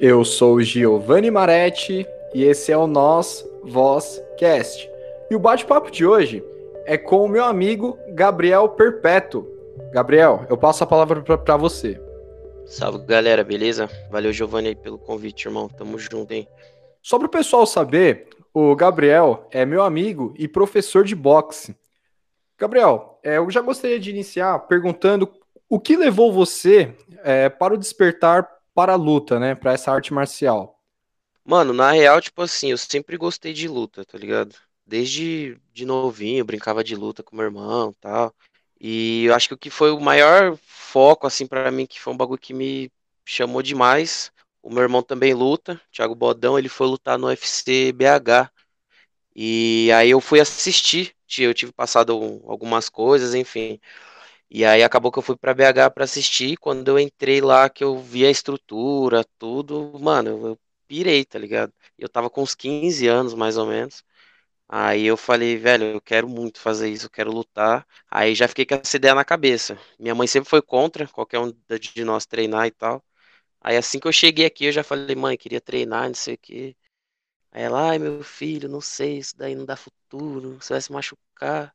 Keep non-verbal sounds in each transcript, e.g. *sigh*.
Eu sou Giovanni Maretti e esse é o Nós Voz Cast. E o bate-papo de hoje é com o meu amigo Gabriel Perpétuo. Gabriel, eu passo a palavra para você. Salve galera, beleza? Valeu Giovanni pelo convite, irmão. Tamo junto, hein? Só para o pessoal saber, o Gabriel é meu amigo e professor de boxe. Gabriel, é, eu já gostaria de iniciar perguntando o que levou você é, para o despertar para a luta, né? Para essa arte marcial? Mano, na real, tipo assim, eu sempre gostei de luta, tá ligado? Desde de novinho, brincava de luta com meu irmão tal. E eu acho que o que foi o maior foco, assim, para mim, que foi um bagulho que me chamou demais. O meu irmão também luta, Thiago Bodão, ele foi lutar no UFC BH. E aí eu fui assistir, eu tive passado algumas coisas, enfim. E aí acabou que eu fui para BH para assistir. Quando eu entrei lá, que eu vi a estrutura, tudo, mano, eu pirei, tá ligado? Eu tava com uns 15 anos, mais ou menos. Aí eu falei, velho, eu quero muito fazer isso, eu quero lutar. Aí já fiquei com essa ideia na cabeça. Minha mãe sempre foi contra qualquer um de nós treinar e tal. Aí assim que eu cheguei aqui, eu já falei, mãe, queria treinar, não sei o quê. Aí ela, ai meu filho, não sei, isso daí não dá futuro, você vai se machucar.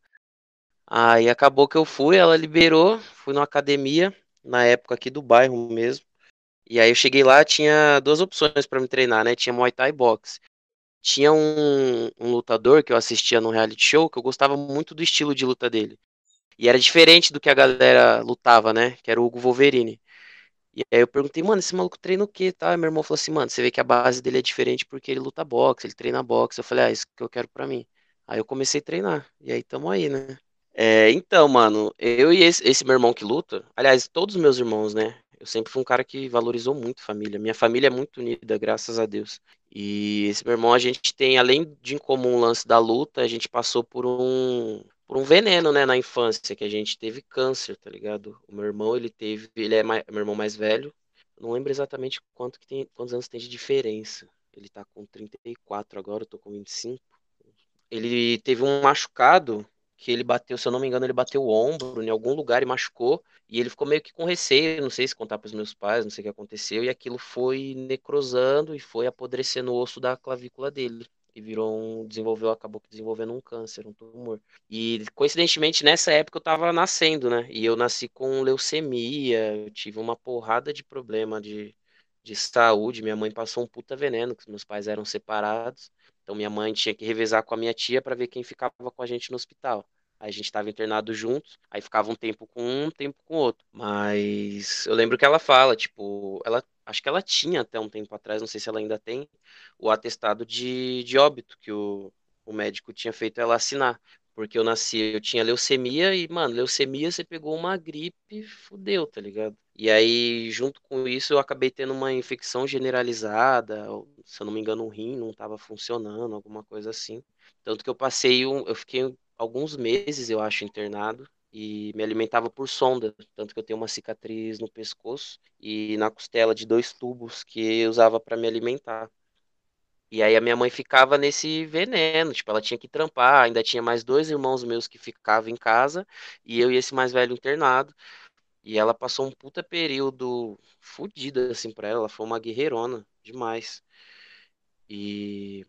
Aí acabou que eu fui, ela liberou, fui numa academia, na época aqui do bairro mesmo. E aí eu cheguei lá, tinha duas opções para me treinar, né? Tinha Muay Thai e boxe. Tinha um, um lutador que eu assistia no reality show que eu gostava muito do estilo de luta dele. E era diferente do que a galera lutava, né? Que era o Hugo Wolverine. E aí eu perguntei, mano, esse maluco treina o quê? Tá? E meu irmão falou assim, mano, você vê que a base dele é diferente porque ele luta boxe, ele treina boxe. Eu falei, ah, isso que eu quero pra mim. Aí eu comecei a treinar. E aí tamo aí, né? É, então, mano, eu e esse, esse, meu irmão que luta, aliás, todos os meus irmãos, né? Eu sempre fui um cara que valorizou muito família. Minha família é muito unida, graças a Deus. E esse meu irmão, a gente tem, além de em comum o lance da luta, a gente passou por um, por um veneno, né, na infância, que a gente teve câncer, tá ligado? O meu irmão, ele teve, ele é mais, meu irmão mais velho, não lembro exatamente quanto que tem, quantos anos tem de diferença. Ele tá com 34 agora, eu tô com 25. Ele teve um machucado que ele bateu, se eu não me engano, ele bateu o ombro em algum lugar e machucou. E ele ficou meio que com receio, não sei se contar para os meus pais, não sei o que aconteceu. E aquilo foi necrosando e foi apodrecendo o osso da clavícula dele. E virou um. Desenvolveu, acabou desenvolvendo um câncer, um tumor. E coincidentemente, nessa época eu tava nascendo, né? E eu nasci com leucemia, eu tive uma porrada de problema de, de saúde. Minha mãe passou um puta veneno, que meus pais eram separados. Então minha mãe tinha que revezar com a minha tia para ver quem ficava com a gente no hospital. Aí a gente estava internado juntos, aí ficava um tempo com um, um tempo com outro. Mas eu lembro que ela fala, tipo, ela acho que ela tinha até um tempo atrás, não sei se ela ainda tem, o atestado de, de óbito que o, o médico tinha feito ela assinar. Porque eu nasci, eu tinha leucemia e, mano, leucemia você pegou uma gripe, fudeu, tá ligado? E aí, junto com isso, eu acabei tendo uma infecção generalizada, se eu não me engano, um rim não estava funcionando, alguma coisa assim. Tanto que eu passei, um, eu fiquei alguns meses, eu acho, internado e me alimentava por sonda, tanto que eu tenho uma cicatriz no pescoço e na costela de dois tubos que eu usava para me alimentar. E aí a minha mãe ficava nesse veneno, tipo, ela tinha que trampar, ainda tinha mais dois irmãos meus que ficavam em casa e eu e esse mais velho internado. E ela passou um puta período fodido assim pra ela, ela foi uma guerreirona demais. E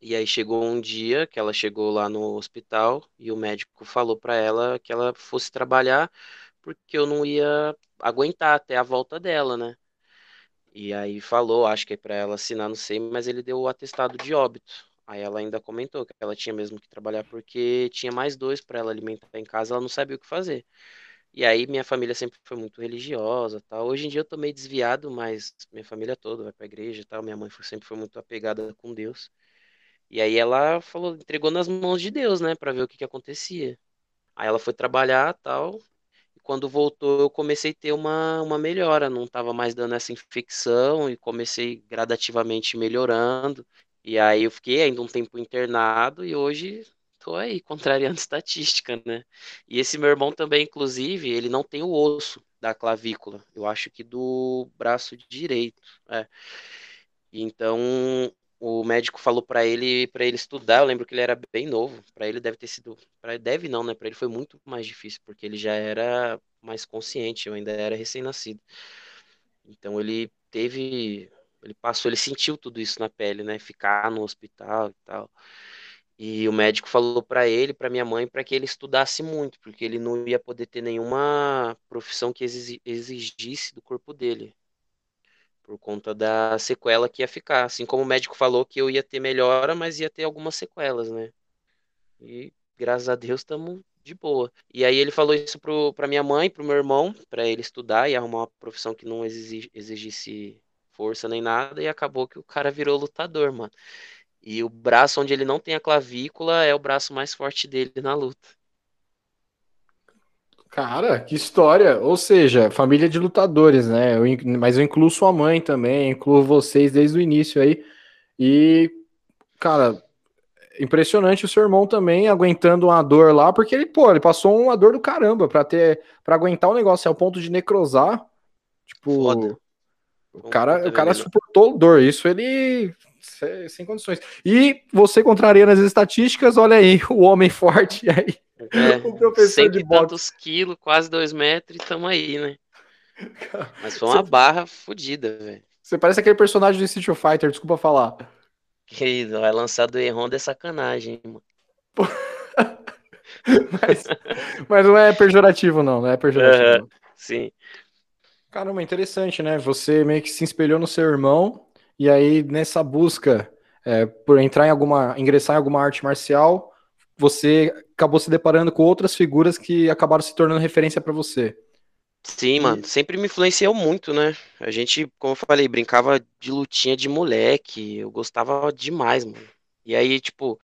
e aí chegou um dia que ela chegou lá no hospital e o médico falou para ela que ela fosse trabalhar porque eu não ia aguentar até a volta dela, né? E aí falou, acho que é para ela assinar, não sei, mas ele deu o atestado de óbito. Aí ela ainda comentou que ela tinha mesmo que trabalhar porque tinha mais dois para ela alimentar em casa, ela não sabia o que fazer. E aí minha família sempre foi muito religiosa, tal. Hoje em dia eu tô meio desviado, mas minha família toda vai pra igreja, tal. Minha mãe sempre foi muito apegada com Deus. E aí ela falou, entregou nas mãos de Deus, né, para ver o que que acontecia. Aí ela foi trabalhar, tal. E quando voltou, eu comecei a ter uma, uma melhora, não tava mais dando essa infecção e comecei gradativamente melhorando. E aí eu fiquei ainda um tempo internado e hoje tô aí contrariando *laughs* estatística, né? E esse meu irmão também, inclusive, ele não tem o osso da clavícula. Eu acho que do braço direito. É. Então o médico falou para ele para ele estudar. Eu lembro que ele era bem novo. Para ele deve ter sido, para deve não, né? Para ele foi muito mais difícil porque ele já era mais consciente. Eu ainda era recém-nascido. Então ele teve, ele passou, ele sentiu tudo isso na pele, né? Ficar no hospital e tal. E o médico falou para ele, para minha mãe, para que ele estudasse muito, porque ele não ia poder ter nenhuma profissão que exigisse do corpo dele, por conta da sequela que ia ficar. Assim como o médico falou que eu ia ter melhora, mas ia ter algumas sequelas, né? E graças a Deus estamos de boa. E aí ele falou isso para minha mãe, pro meu irmão, para ele estudar e arrumar uma profissão que não exigisse força nem nada, e acabou que o cara virou lutador, mano. E o braço onde ele não tem a clavícula é o braço mais forte dele na luta. Cara, que história! Ou seja, família de lutadores, né? Eu, mas eu incluo sua mãe também, incluo vocês desde o início aí. E, cara, impressionante o seu irmão também aguentando uma dor lá, porque ele, pô, ele passou uma dor do caramba pra ter, para aguentar o negócio ao ponto de necrosar. Tipo, Foda. o cara, o cara suportou dor. Isso ele sem condições. E você contrariando as estatísticas, olha aí, *laughs* o homem forte aí. É, *laughs* o professor de tantos quilos, quase dois metros, e tamo aí, né? *laughs* Mas foi uma você... barra fodida, velho. Você parece aquele personagem do Street Fighter, desculpa falar. Querido, vai lançar do Erron é sacanagem, mano. mas, mas, não é pejorativo, não, não é pejorativo. sim. Caramba, interessante, né? Você meio que se espelhou no seu irmão e aí, nessa busca é, por entrar em alguma, ingressar em alguma arte marcial, você acabou se deparando com outras figuras que acabaram se tornando referência para você. Sim, mano, sempre me influenciou muito, né? A gente, como eu falei, brincava de lutinha de moleque, eu gostava demais, mano. E aí, tipo,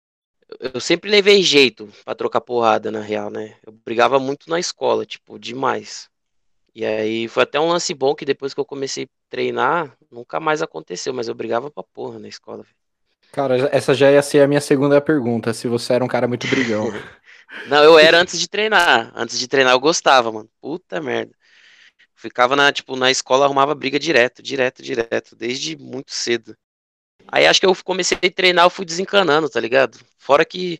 eu sempre levei jeito pra trocar porrada, na real, né? Eu brigava muito na escola, tipo, demais. E aí foi até um lance bom que depois que eu comecei a treinar, nunca mais aconteceu, mas eu brigava pra porra na escola. Cara, essa já ia ser a minha segunda pergunta, se você era um cara muito brigão. *laughs* Não, eu era antes de treinar. Antes de treinar eu gostava, mano. Puta merda. Ficava na, tipo, na escola, arrumava briga direto, direto, direto, desde muito cedo. Aí acho que eu comecei a treinar, eu fui desencanando, tá ligado? Fora que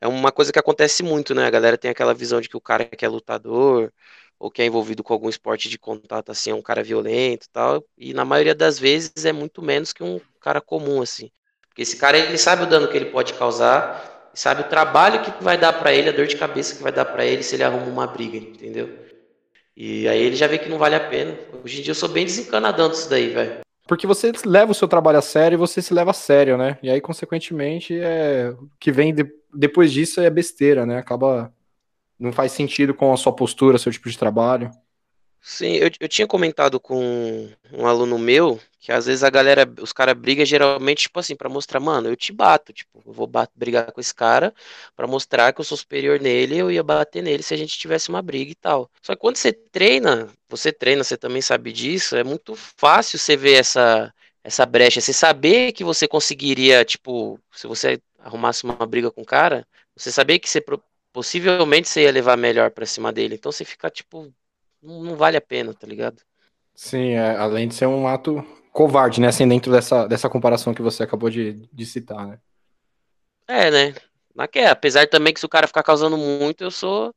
é uma coisa que acontece muito, né? A galera tem aquela visão de que o cara que é lutador, ou que é envolvido com algum esporte de contato, assim, é um cara violento e tal, e na maioria das vezes é muito menos que um cara comum, assim. Porque esse cara, ele sabe o dano que ele pode causar, sabe o trabalho que vai dar para ele, a dor de cabeça que vai dar para ele se ele arruma uma briga, entendeu? E aí ele já vê que não vale a pena. Hoje em dia eu sou bem desencanadão disso daí, velho. Porque você leva o seu trabalho a sério e você se leva a sério, né? E aí, consequentemente, é... o que vem de... depois disso é besteira, né? Acaba não faz sentido com a sua postura, seu tipo de trabalho. Sim, eu, eu tinha comentado com um aluno meu que às vezes a galera, os caras brigam geralmente, tipo assim, para mostrar, mano, eu te bato, tipo, eu vou bat, brigar com esse cara para mostrar que eu sou superior nele, eu ia bater nele se a gente tivesse uma briga e tal. Só que quando você treina, você treina, você também sabe disso, é muito fácil você ver essa essa brecha, você saber que você conseguiria, tipo, se você arrumasse uma briga com o cara, você saber que você possivelmente você ia levar melhor pra cima dele. Então você fica, tipo, não, não vale a pena, tá ligado? Sim, é, além de ser um ato covarde, né? Assim, dentro dessa, dessa comparação que você acabou de, de citar, né? É, né? Naquela, é, apesar também que se o cara ficar causando muito, eu sou.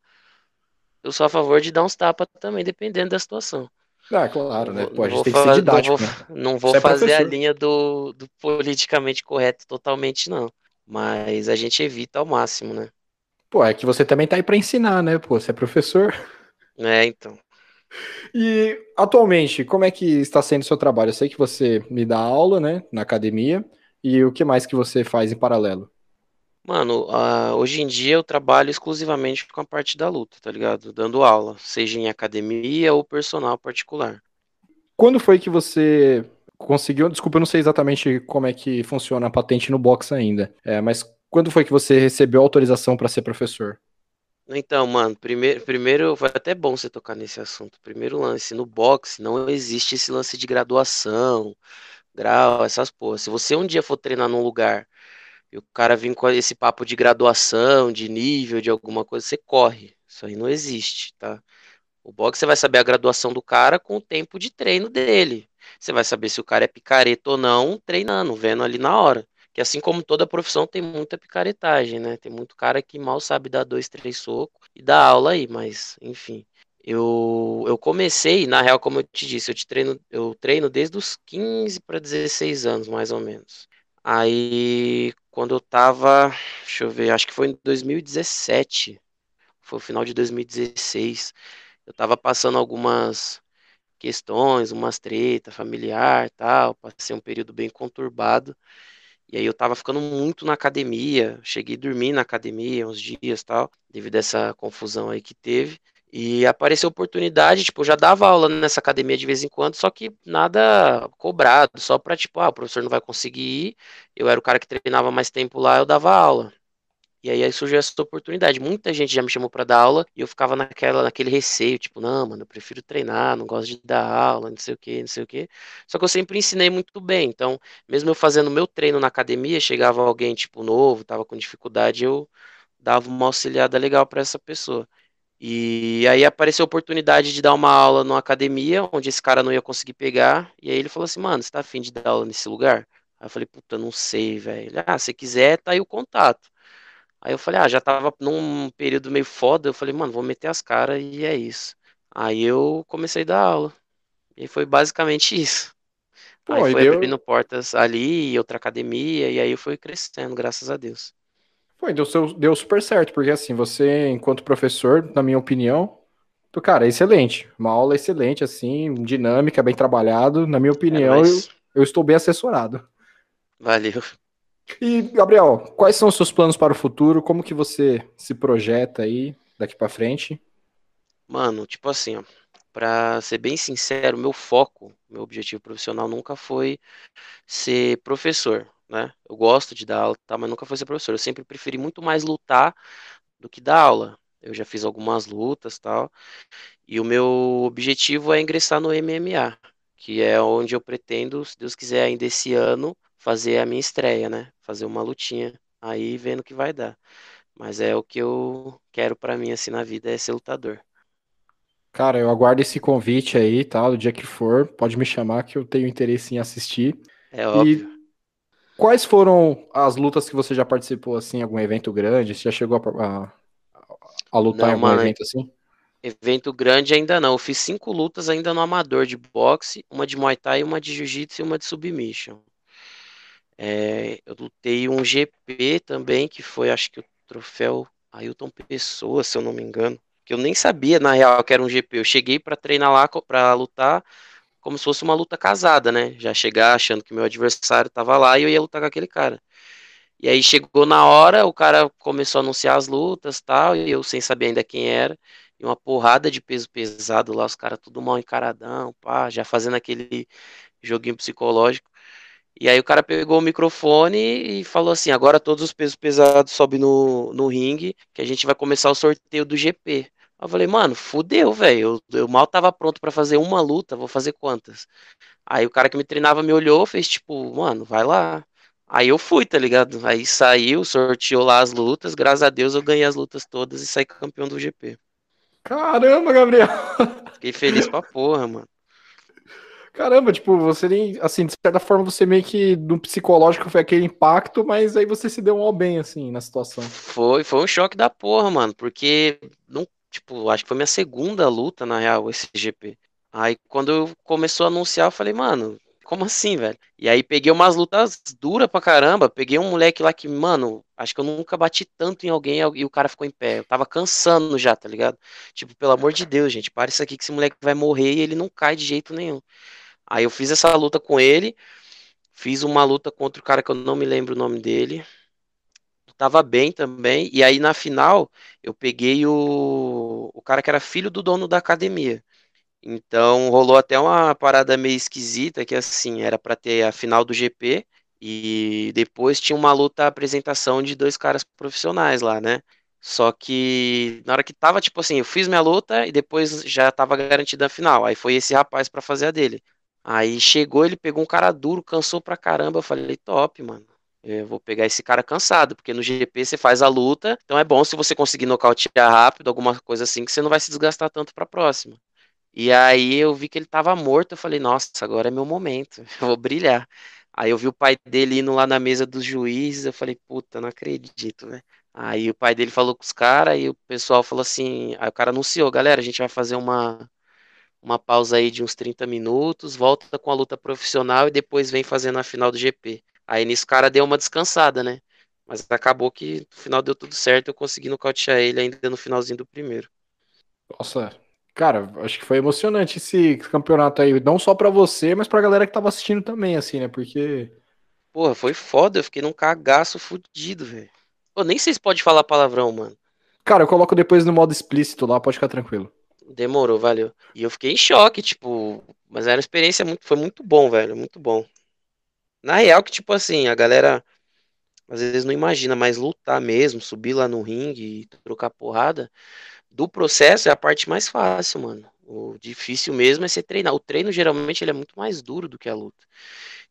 Eu sou a favor de dar uns tapas também, dependendo da situação. Ah, claro, né? Pô, a gente tem que ser didático, não vou, né? não vou é fazer professor. a linha do, do politicamente correto totalmente, não. Mas a gente evita ao máximo, né? Pô, é que você também tá aí para ensinar, né? Pô, você é professor. É, então. E atualmente, como é que está sendo o seu trabalho? Eu sei que você me dá aula, né, na academia. E o que mais que você faz em paralelo? Mano, uh, hoje em dia eu trabalho exclusivamente com a parte da luta, tá ligado? Dando aula, seja em academia ou personal particular. Quando foi que você conseguiu? Desculpa, eu não sei exatamente como é que funciona a patente no box ainda. É, mas quando foi que você recebeu autorização para ser professor? Então, mano, primeiro, primeiro foi até bom você tocar nesse assunto. Primeiro lance, no boxe não existe esse lance de graduação, grau, essas porras. Se você um dia for treinar num lugar e o cara vir com esse papo de graduação, de nível, de alguma coisa, você corre. Isso aí não existe, tá? O boxe você vai saber a graduação do cara com o tempo de treino dele. Você vai saber se o cara é picareta ou não, treinando, vendo ali na hora que assim como toda profissão tem muita picaretagem, né? Tem muito cara que mal sabe dar dois, três socos e dá aula aí, mas enfim. Eu, eu comecei, na real, como eu te disse, eu te treino, eu treino desde os 15 para 16 anos, mais ou menos. Aí, quando eu tava, deixa eu ver, acho que foi em 2017, foi o final de 2016, eu tava passando algumas questões, umas treta familiar, tal, passei um período bem conturbado. E aí eu tava ficando muito na academia, cheguei a dormir na academia uns dias, tal, devido a essa confusão aí que teve. E apareceu oportunidade, tipo, eu já dava aula nessa academia de vez em quando, só que nada cobrado, só pra, tipo, ah, o professor não vai conseguir ir. Eu era o cara que treinava mais tempo lá, eu dava aula. E aí, aí surgiu essa oportunidade. Muita gente já me chamou para dar aula e eu ficava naquela, naquele receio, tipo, não, mano, eu prefiro treinar, não gosto de dar aula, não sei o que, não sei o que. Só que eu sempre ensinei muito bem. Então, mesmo eu fazendo meu treino na academia, chegava alguém, tipo, novo, tava com dificuldade, eu dava uma auxiliada legal para essa pessoa. E aí apareceu a oportunidade de dar uma aula numa academia, onde esse cara não ia conseguir pegar. E aí ele falou assim, mano, você tá afim de dar aula nesse lugar? Aí eu falei, puta, não sei, velho. Ah, se quiser, tá aí o contato. Aí eu falei, ah, já tava num período meio foda. Eu falei, mano, vou meter as caras e é isso. Aí eu comecei a dar aula. E foi basicamente isso. Pô, aí foi deu... abrindo portas ali, outra academia, e aí eu fui crescendo, graças a Deus. Foi, deu, deu super certo, porque assim, você, enquanto professor, na minha opinião, tu, cara, é excelente. Uma aula excelente, assim, dinâmica, bem trabalhado. Na minha opinião, é, mas... eu, eu estou bem assessorado. Valeu. E, Gabriel, quais são os seus planos para o futuro? Como que você se projeta aí daqui para frente? Mano, tipo assim, ó, pra ser bem sincero, meu foco, meu objetivo profissional nunca foi ser professor né? Eu gosto de dar aula, tá, mas nunca fui ser professor. Eu sempre preferi muito mais lutar do que dar aula. Eu já fiz algumas lutas, tal. E o meu objetivo é ingressar no MMA, que é onde eu pretendo, se Deus quiser, ainda esse ano, fazer a minha estreia, né? Fazer uma lutinha. Aí vendo o que vai dar. Mas é o que eu quero para mim assim na vida é ser lutador. Cara, eu aguardo esse convite aí, tá? Do dia que for, pode me chamar que eu tenho interesse em assistir. É óbvio. Quais foram as lutas que você já participou, assim, algum evento grande? Você já chegou a, a, a lutar não, em algum mano, evento assim? Evento grande ainda não. Eu fiz cinco lutas ainda no amador de boxe, uma de Muay Thai, uma de Jiu-Jitsu e uma de Submission. É, eu lutei um GP também, que foi, acho que o troféu Ailton Pessoa, se eu não me engano. Que eu nem sabia, na real, que era um GP. Eu cheguei para treinar lá, para lutar, como se fosse uma luta casada, né? Já chegar achando que meu adversário tava lá e eu ia lutar com aquele cara. E aí chegou na hora, o cara começou a anunciar as lutas tal, e eu sem saber ainda quem era, e uma porrada de peso pesado lá, os caras tudo mal encaradão, pá, já fazendo aquele joguinho psicológico. E aí o cara pegou o microfone e falou assim: agora todos os pesos pesados sobem no, no ringue, que a gente vai começar o sorteio do GP. Eu falei, mano, fudeu, velho. Eu, eu, mal tava pronto para fazer uma luta, vou fazer quantas? Aí o cara que me treinava me olhou, fez tipo, mano, vai lá. Aí eu fui, tá ligado? Aí saiu, sorteou lá as lutas, graças a Deus eu ganhei as lutas todas e saí campeão do GP. Caramba, Gabriel! Fiquei feliz pra porra, mano. Caramba, tipo, você nem, assim, de certa forma você meio que no psicológico foi aquele impacto, mas aí você se deu um ao bem, assim, na situação. Foi, foi um choque da porra, mano, porque não tipo, acho que foi minha segunda luta, na real, esse GP. Aí quando começou a anunciar, eu falei, mano, como assim, velho? E aí peguei umas lutas duras pra caramba. Peguei um moleque lá que, mano, acho que eu nunca bati tanto em alguém e o cara ficou em pé. Eu tava cansando já, tá ligado? Tipo, pelo amor de Deus, gente, para isso aqui que esse moleque vai morrer e ele não cai de jeito nenhum. Aí eu fiz essa luta com ele. Fiz uma luta contra o cara que eu não me lembro o nome dele tava bem também. E aí na final eu peguei o, o cara que era filho do dono da academia. Então rolou até uma parada meio esquisita que assim, era para ter a final do GP e depois tinha uma luta apresentação de dois caras profissionais lá, né? Só que na hora que tava tipo assim, eu fiz minha luta e depois já tava garantida a final. Aí foi esse rapaz para fazer a dele. Aí chegou, ele pegou um cara duro, cansou pra caramba. Eu falei, top, mano. Eu vou pegar esse cara cansado, porque no GP você faz a luta, então é bom se você conseguir nocautear rápido, alguma coisa assim, que você não vai se desgastar tanto pra próxima. E aí eu vi que ele tava morto, eu falei, nossa, agora é meu momento, *laughs* eu vou brilhar. Aí eu vi o pai dele indo lá na mesa dos juízes, eu falei, puta, não acredito, né? Aí o pai dele falou com os caras e o pessoal falou assim, aí o cara anunciou, galera, a gente vai fazer uma uma pausa aí de uns 30 minutos, volta com a luta profissional e depois vem fazendo a final do GP. Aí nisso o cara deu uma descansada, né? Mas acabou que no final deu tudo certo, eu consegui nocautear ele ainda no finalzinho do primeiro. Nossa, cara, acho que foi emocionante esse campeonato aí, não só para você, mas pra galera que tava assistindo também, assim, né? Porque. Porra, foi foda, eu fiquei num cagaço fudido, velho. Pô, nem sei se pode falar palavrão, mano. Cara, eu coloco depois no modo explícito lá, pode ficar tranquilo. Demorou, valeu. E eu fiquei em choque, tipo, mas era uma experiência muito, foi muito bom, velho, muito bom. Na real que tipo assim, a galera às vezes não imagina, mas lutar mesmo, subir lá no ringue e trocar porrada, do processo é a parte mais fácil, mano. O difícil mesmo é você treinar. O treino geralmente ele é muito mais duro do que a luta.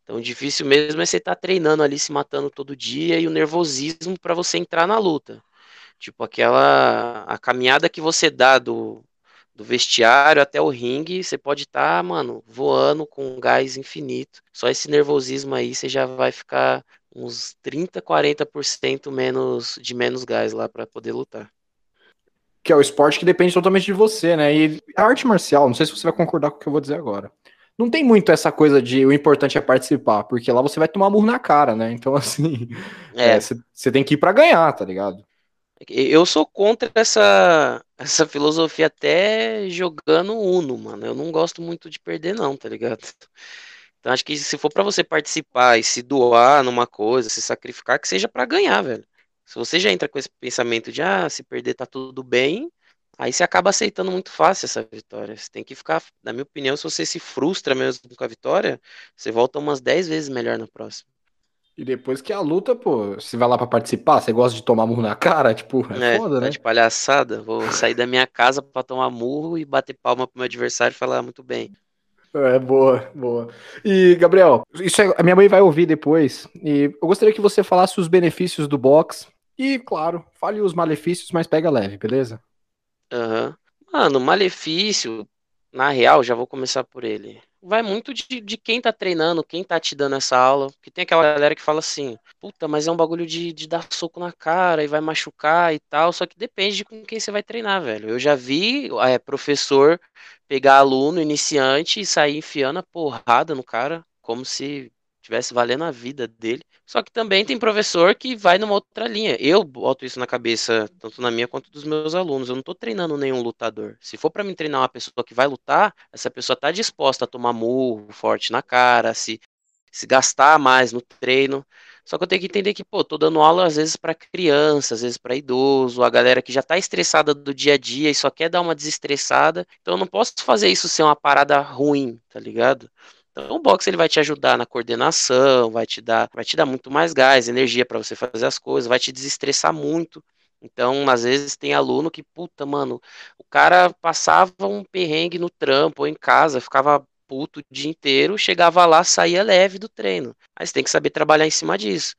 Então, difícil mesmo é você estar tá treinando ali, se matando todo dia e o nervosismo para você entrar na luta. Tipo, aquela a caminhada que você dá do, do vestiário até o ringue, você pode estar, tá, mano, voando com um gás infinito. Só esse nervosismo aí, você já vai ficar uns 30, 40% menos de menos gás lá para poder lutar. Que é o esporte que depende totalmente de você, né? E a arte marcial, não sei se você vai concordar com o que eu vou dizer agora. Não tem muito essa coisa de o importante é participar, porque lá você vai tomar murro na cara, né? Então, *laughs* assim, você é. é, tem que ir para ganhar, tá ligado? Eu sou contra essa, essa filosofia até jogando Uno, mano. Eu não gosto muito de perder, não, tá ligado? Então acho que se for para você participar e se doar numa coisa, se sacrificar, que seja para ganhar, velho. Se você já entra com esse pensamento de ah, se perder tá tudo bem, aí você acaba aceitando muito fácil essa vitória. Você tem que ficar, na minha opinião, se você se frustra mesmo com a vitória, você volta umas 10 vezes melhor na próxima. E depois que a luta, pô, você vai lá para participar, você gosta de tomar murro na cara, tipo, é, é foda, tá né? de palhaçada, vou sair da minha casa para tomar murro e bater palma pro meu adversário e falar ah, muito bem. É, boa, boa. E, Gabriel, isso é, a minha mãe vai ouvir depois. E eu gostaria que você falasse os benefícios do box. E, claro, fale os malefícios, mas pega leve, beleza? Aham. Uhum. Mano, malefício, na real, já vou começar por ele vai muito de, de quem tá treinando, quem tá te dando essa aula. Porque tem aquela galera que fala assim, puta, mas é um bagulho de, de dar soco na cara e vai machucar e tal. Só que depende de com quem você vai treinar, velho. Eu já vi é, professor pegar aluno iniciante e sair enfiando a porrada no cara, como se tivesse valendo a vida dele. Só que também tem professor que vai numa outra linha. Eu boto isso na cabeça, tanto na minha quanto dos meus alunos. Eu não estou treinando nenhum lutador. Se for para mim treinar uma pessoa que vai lutar, essa pessoa está disposta a tomar murro forte na cara, se, se gastar mais no treino. Só que eu tenho que entender que, pô, tô dando aula às vezes para criança, às vezes para idoso, a galera que já tá estressada do dia a dia e só quer dar uma desestressada. Então eu não posso fazer isso ser uma parada ruim, tá ligado? Então, o boxe ele vai te ajudar na coordenação, vai te dar, vai te dar muito mais gás, energia para você fazer as coisas, vai te desestressar muito. Então, às vezes tem aluno que, puta, mano, o cara passava um perrengue no trampo ou em casa, ficava puto o dia inteiro, chegava lá, saía leve do treino. Aí você tem que saber trabalhar em cima disso.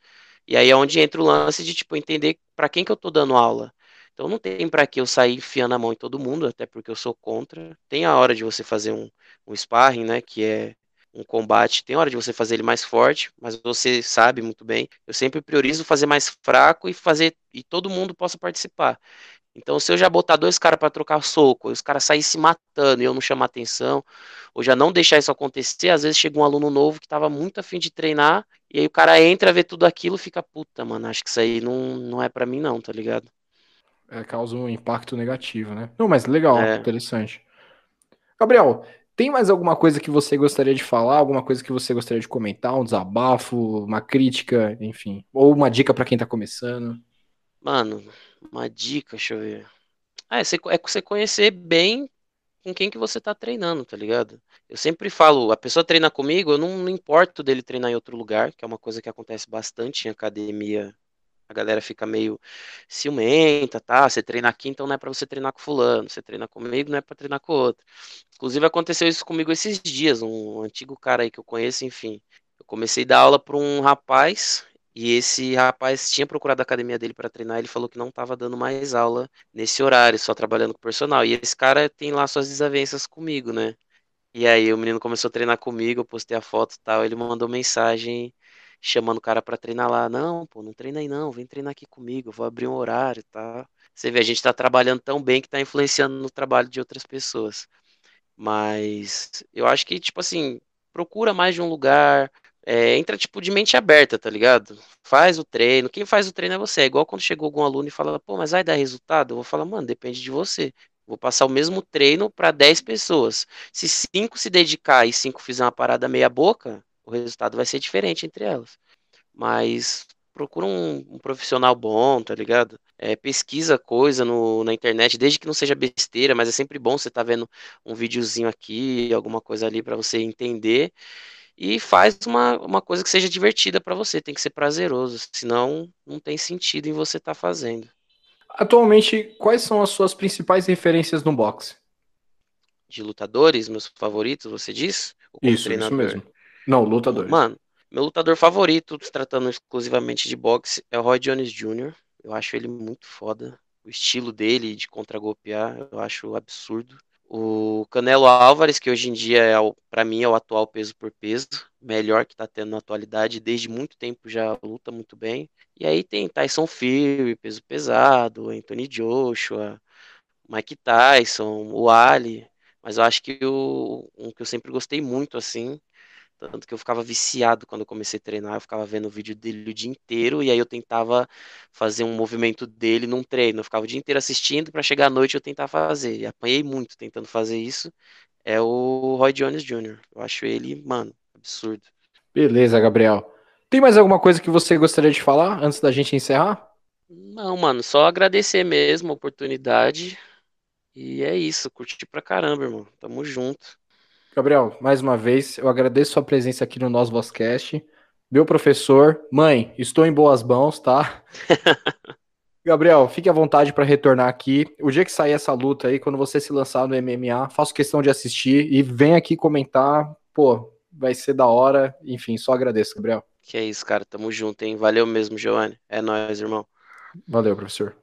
E aí é onde entra o lance de, tipo, entender para quem que eu tô dando aula. Então não tem para que eu sair enfiando a mão em todo mundo, até porque eu sou contra. Tem a hora de você fazer um, um sparring, né, que é um combate, tem hora de você fazer ele mais forte, mas você sabe muito bem. Eu sempre priorizo fazer mais fraco e fazer e todo mundo possa participar. Então, se eu já botar dois caras para trocar soco, os caras saírem se matando e eu não chamar atenção, ou já não deixar isso acontecer, às vezes chega um aluno novo que estava muito afim de treinar, e aí o cara entra, vê tudo aquilo fica, puta, mano, acho que isso aí não, não é para mim não, tá ligado? É, causa um impacto negativo, né? Não, mas legal, é. interessante. Gabriel, tem mais alguma coisa que você gostaria de falar? Alguma coisa que você gostaria de comentar? Um desabafo, uma crítica, enfim. Ou uma dica para quem tá começando? Mano, uma dica, deixa eu ver. Ah, é, é você conhecer bem com quem que você tá treinando, tá ligado? Eu sempre falo, a pessoa treina comigo, eu não, não importo dele treinar em outro lugar, que é uma coisa que acontece bastante em academia a galera fica meio ciumenta, tá? Você treina aqui, então não é para você treinar com fulano. Você treina comigo, não é para treinar com outro. Inclusive aconteceu isso comigo esses dias, um antigo cara aí que eu conheço, enfim. Eu comecei a dar aula para um rapaz e esse rapaz tinha procurado a academia dele para treinar, ele falou que não estava dando mais aula nesse horário, só trabalhando com personal. E esse cara tem lá suas desavenças comigo, né? E aí o menino começou a treinar comigo, eu postei a foto e tal, ele mandou mensagem chamando o cara para treinar lá. Não, pô, não treina aí não, vem treinar aqui comigo, vou abrir um horário tal. Você vê, a gente tá trabalhando tão bem que tá influenciando no trabalho de outras pessoas. Mas eu acho que, tipo assim, procura mais de um lugar, é, entra tipo de mente aberta, tá ligado? Faz o treino. Quem faz o treino é você. É igual quando chegou algum aluno e fala, pô, mas vai dar resultado? Eu vou falar, mano, depende de você. Vou passar o mesmo treino para 10 pessoas. Se 5 se dedicar e 5 fizer uma parada meia boca, o resultado vai ser diferente entre elas. Mas procura um, um profissional bom, tá ligado? É, pesquisa coisa no, na internet, desde que não seja besteira, mas é sempre bom você tá vendo um videozinho aqui, alguma coisa ali para você entender e faz uma, uma coisa que seja divertida para você, tem que ser prazeroso, senão não tem sentido em você estar tá fazendo. Atualmente, quais são as suas principais referências no boxe? De lutadores, meus favoritos, você diz? Isso, isso mesmo. Não, lutadores. Mano, meu lutador favorito, se tratando exclusivamente de boxe, é o Roy Jones Jr. Eu acho ele muito foda. O estilo dele de contragolpear, eu acho absurdo. O Canelo Álvares, que hoje em dia é para mim é o atual peso por peso, melhor que tá tendo na atualidade, desde muito tempo já luta muito bem. E aí tem Tyson Fury, peso pesado, Anthony Joshua, Mike Tyson, o Ali, mas eu acho que o, um que eu sempre gostei muito assim tanto que eu ficava viciado quando eu comecei a treinar, eu ficava vendo o vídeo dele o dia inteiro, e aí eu tentava fazer um movimento dele num treino. Eu ficava o dia inteiro assistindo, para chegar à noite eu tentar fazer. E apanhei muito tentando fazer isso. É o Roy Jones Jr. Eu acho ele, mano, absurdo. Beleza, Gabriel. Tem mais alguma coisa que você gostaria de falar antes da gente encerrar? Não, mano, só agradecer mesmo a oportunidade. E é isso, curti pra caramba, irmão. Tamo junto. Gabriel, mais uma vez, eu agradeço sua presença aqui no nosso Vozcast. Meu professor, mãe, estou em boas mãos, tá? *laughs* Gabriel, fique à vontade para retornar aqui. O dia que sair essa luta aí, quando você se lançar no MMA, faço questão de assistir e vem aqui comentar. Pô, vai ser da hora. Enfim, só agradeço, Gabriel. Que é isso, cara. Tamo junto, hein? Valeu mesmo, Giovanni. É nóis, irmão. Valeu, professor.